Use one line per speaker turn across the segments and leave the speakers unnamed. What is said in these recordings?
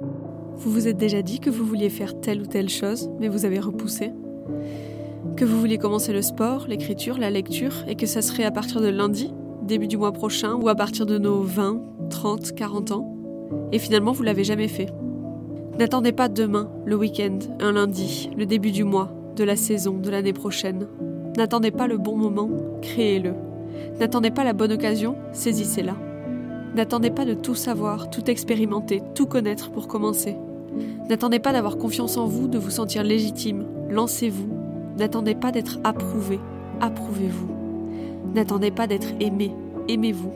Vous vous êtes déjà dit que vous vouliez faire telle ou telle chose, mais vous avez repoussé Que vous vouliez commencer le sport, l'écriture, la lecture, et que ça serait à partir de lundi, début du mois prochain, ou à partir de nos 20, 30, 40 ans Et finalement, vous l'avez jamais fait. N'attendez pas demain, le week-end, un lundi, le début du mois, de la saison, de l'année prochaine. N'attendez pas le bon moment, créez-le. N'attendez pas la bonne occasion, saisissez-la. N'attendez pas de tout savoir, tout expérimenter, tout connaître pour commencer. N'attendez pas d'avoir confiance en vous, de vous sentir légitime. Lancez-vous. N'attendez pas d'être approuvé. Approuvez-vous. N'attendez pas d'être aimé. Aimez-vous.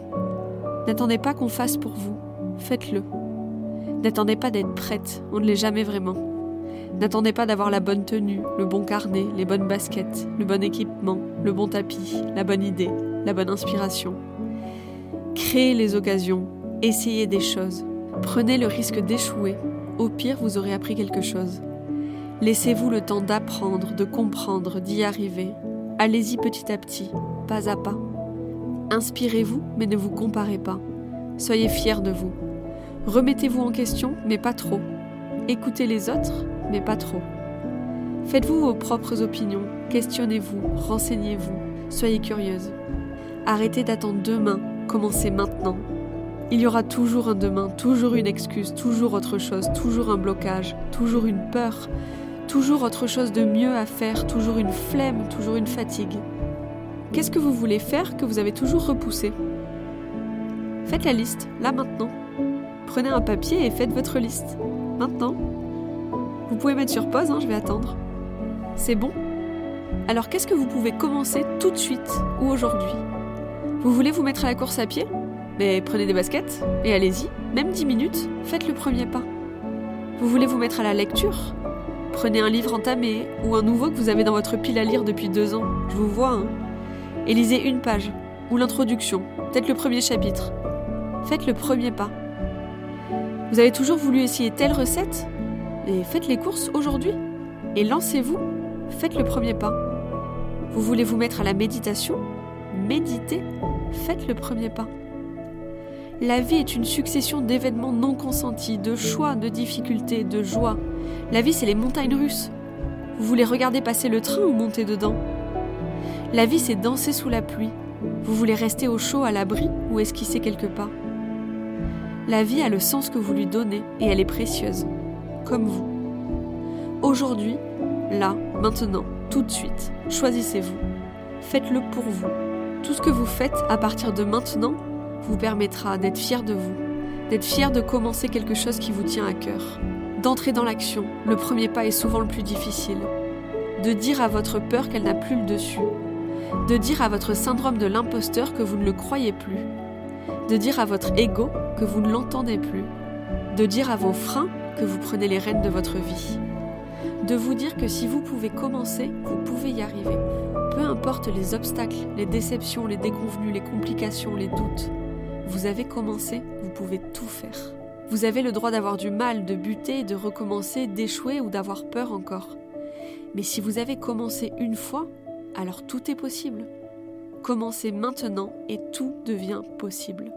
N'attendez pas qu'on fasse pour vous. Faites-le. N'attendez pas d'être prête. On ne l'est jamais vraiment. N'attendez pas d'avoir la bonne tenue, le bon carnet, les bonnes baskets, le bon équipement, le bon tapis, la bonne idée, la bonne inspiration. Créez les occasions, essayez des choses, prenez le risque d'échouer. Au pire, vous aurez appris quelque chose. Laissez-vous le temps d'apprendre, de comprendre, d'y arriver. Allez-y petit à petit, pas à pas. Inspirez-vous, mais ne vous comparez pas. Soyez fiers de vous. Remettez-vous en question, mais pas trop. Écoutez les autres, mais pas trop. Faites-vous vos propres opinions, questionnez-vous, renseignez-vous, soyez curieuse. Arrêtez d'attendre demain Commencez maintenant. Il y aura toujours un demain, toujours une excuse, toujours autre chose, toujours un blocage, toujours une peur, toujours autre chose de mieux à faire, toujours une flemme, toujours une fatigue. Qu'est-ce que vous voulez faire que vous avez toujours repoussé? Faites la liste, là maintenant. Prenez un papier et faites votre liste. Maintenant. Vous pouvez mettre sur pause, hein, je vais attendre. C'est bon? Alors qu'est-ce que vous pouvez commencer tout de suite ou aujourd'hui? Vous voulez vous mettre à la course à pied? Mais prenez des baskets et allez-y, même 10 minutes, faites le premier pas. Vous voulez vous mettre à la lecture? Prenez un livre entamé ou un nouveau que vous avez dans votre pile à lire depuis deux ans, je vous vois, hein. Et lisez une page, ou l'introduction, peut-être le premier chapitre. Faites le premier pas. Vous avez toujours voulu essayer telle recette? Mais faites les courses aujourd'hui? Et lancez-vous, faites le premier pas. Vous voulez vous mettre à la méditation? Méditez faites le premier pas. La vie est une succession d'événements non consentis, de choix, de difficultés, de joie. La vie, c'est les montagnes russes. Vous voulez regarder passer le train ou monter dedans? La vie, c'est danser sous la pluie. Vous voulez rester au chaud, à l'abri ou esquisser quelques pas? La vie a le sens que vous lui donnez et elle est précieuse, comme vous. Aujourd'hui, là, maintenant, tout de suite, choisissez-vous. Faites-le pour vous. Tout ce que vous faites à partir de maintenant vous permettra d'être fier de vous, d'être fier de commencer quelque chose qui vous tient à cœur, d'entrer dans l'action. Le premier pas est souvent le plus difficile. De dire à votre peur qu'elle n'a plus le dessus. De dire à votre syndrome de l'imposteur que vous ne le croyez plus. De dire à votre ego que vous ne l'entendez plus. De dire à vos freins que vous prenez les rênes de votre vie. De vous dire que si vous pouvez commencer, vous pouvez y arriver. Peu importe les obstacles, les déceptions, les déconvenus, les complications, les doutes, vous avez commencé, vous pouvez tout faire. Vous avez le droit d'avoir du mal, de buter, de recommencer, d'échouer ou d'avoir peur encore. Mais si vous avez commencé une fois, alors tout est possible. Commencez maintenant et tout devient possible.